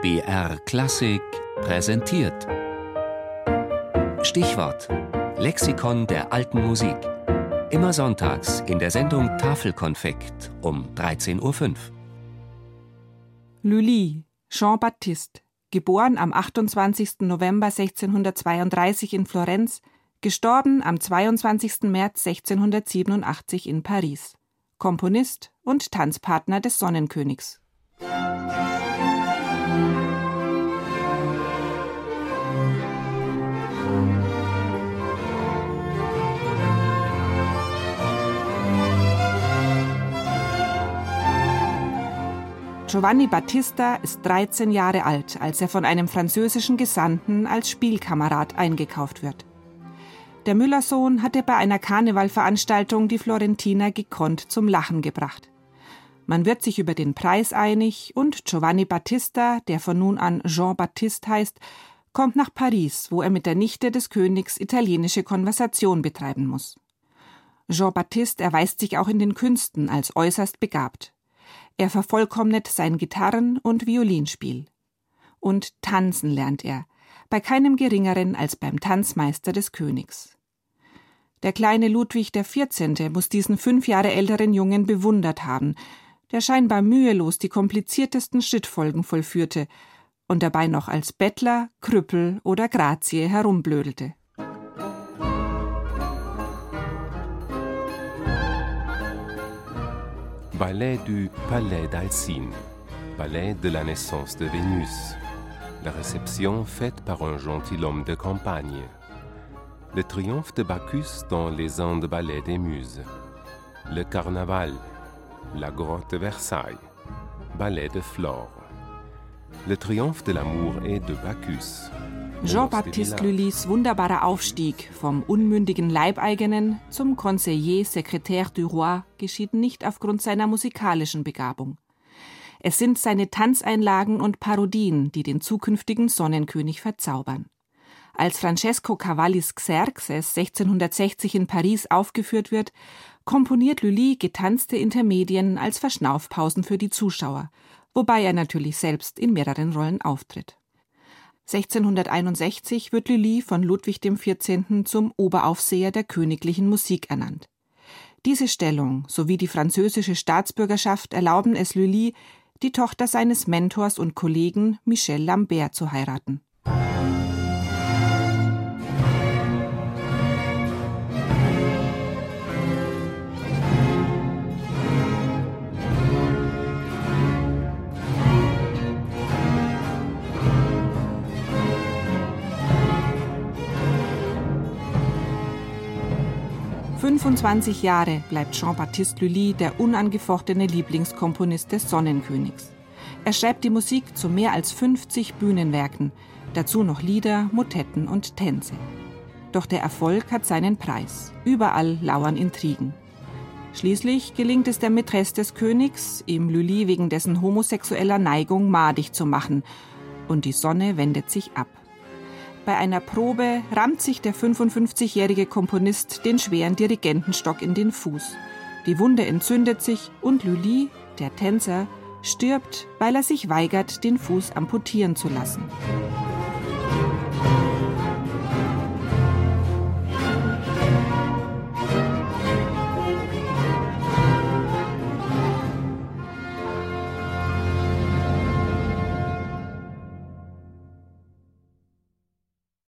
BR Klassik präsentiert. Stichwort: Lexikon der alten Musik. Immer sonntags in der Sendung Tafelkonfekt um 13.05 Uhr. Lully, Jean-Baptiste, geboren am 28. November 1632 in Florenz, gestorben am 22. März 1687 in Paris. Komponist und Tanzpartner des Sonnenkönigs. Giovanni Battista ist 13 Jahre alt, als er von einem französischen Gesandten als Spielkamerad eingekauft wird. Der Müllersohn hatte bei einer Karnevalveranstaltung die Florentiner gekonnt zum Lachen gebracht. Man wird sich über den Preis einig und Giovanni Battista, der von nun an Jean Baptiste heißt, kommt nach Paris, wo er mit der Nichte des Königs italienische Konversation betreiben muss. Jean Baptiste erweist sich auch in den Künsten als äußerst begabt. Er vervollkommnet sein Gitarren- und Violinspiel. Und tanzen lernt er, bei keinem geringeren als beim Tanzmeister des Königs. Der kleine Ludwig XIV. muss diesen fünf Jahre älteren Jungen bewundert haben, der scheinbar mühelos die kompliziertesten Schrittfolgen vollführte und dabei noch als Bettler, Krüppel oder Grazie herumblödelte. Ballet du Palais d'Alcine, ballet de la naissance de Vénus, la réception faite par un gentilhomme de campagne, le triomphe de Bacchus dans les Indes ballets des Muses, le carnaval, la grotte de Versailles, ballet de Flore, le triomphe de l'amour et de Bacchus, Jean-Baptiste Lullys wunderbarer Aufstieg vom unmündigen Leibeigenen zum Conseiller Secrétaire du Roi geschieht nicht aufgrund seiner musikalischen Begabung. Es sind seine Tanzeinlagen und Parodien, die den zukünftigen Sonnenkönig verzaubern. Als Francesco Cavallis Xerxes 1660 in Paris aufgeführt wird, komponiert Lully getanzte Intermedien als Verschnaufpausen für die Zuschauer, wobei er natürlich selbst in mehreren Rollen auftritt. 1661 wird Lully von Ludwig XIV. zum Oberaufseher der königlichen Musik ernannt. Diese Stellung sowie die französische Staatsbürgerschaft erlauben es Lully, die Tochter seines Mentors und Kollegen Michel Lambert zu heiraten. 25 Jahre bleibt Jean-Baptiste Lully der unangefochtene Lieblingskomponist des Sonnenkönigs. Er schreibt die Musik zu mehr als 50 Bühnenwerken, dazu noch Lieder, Motetten und Tänze. Doch der Erfolg hat seinen Preis. Überall lauern Intrigen. Schließlich gelingt es der Mätresse des Königs, ihm Lully wegen dessen homosexueller Neigung madig zu machen, und die Sonne wendet sich ab. Bei einer Probe rammt sich der 55-jährige Komponist den schweren Dirigentenstock in den Fuß. Die Wunde entzündet sich und Lully, der Tänzer, stirbt, weil er sich weigert, den Fuß amputieren zu lassen.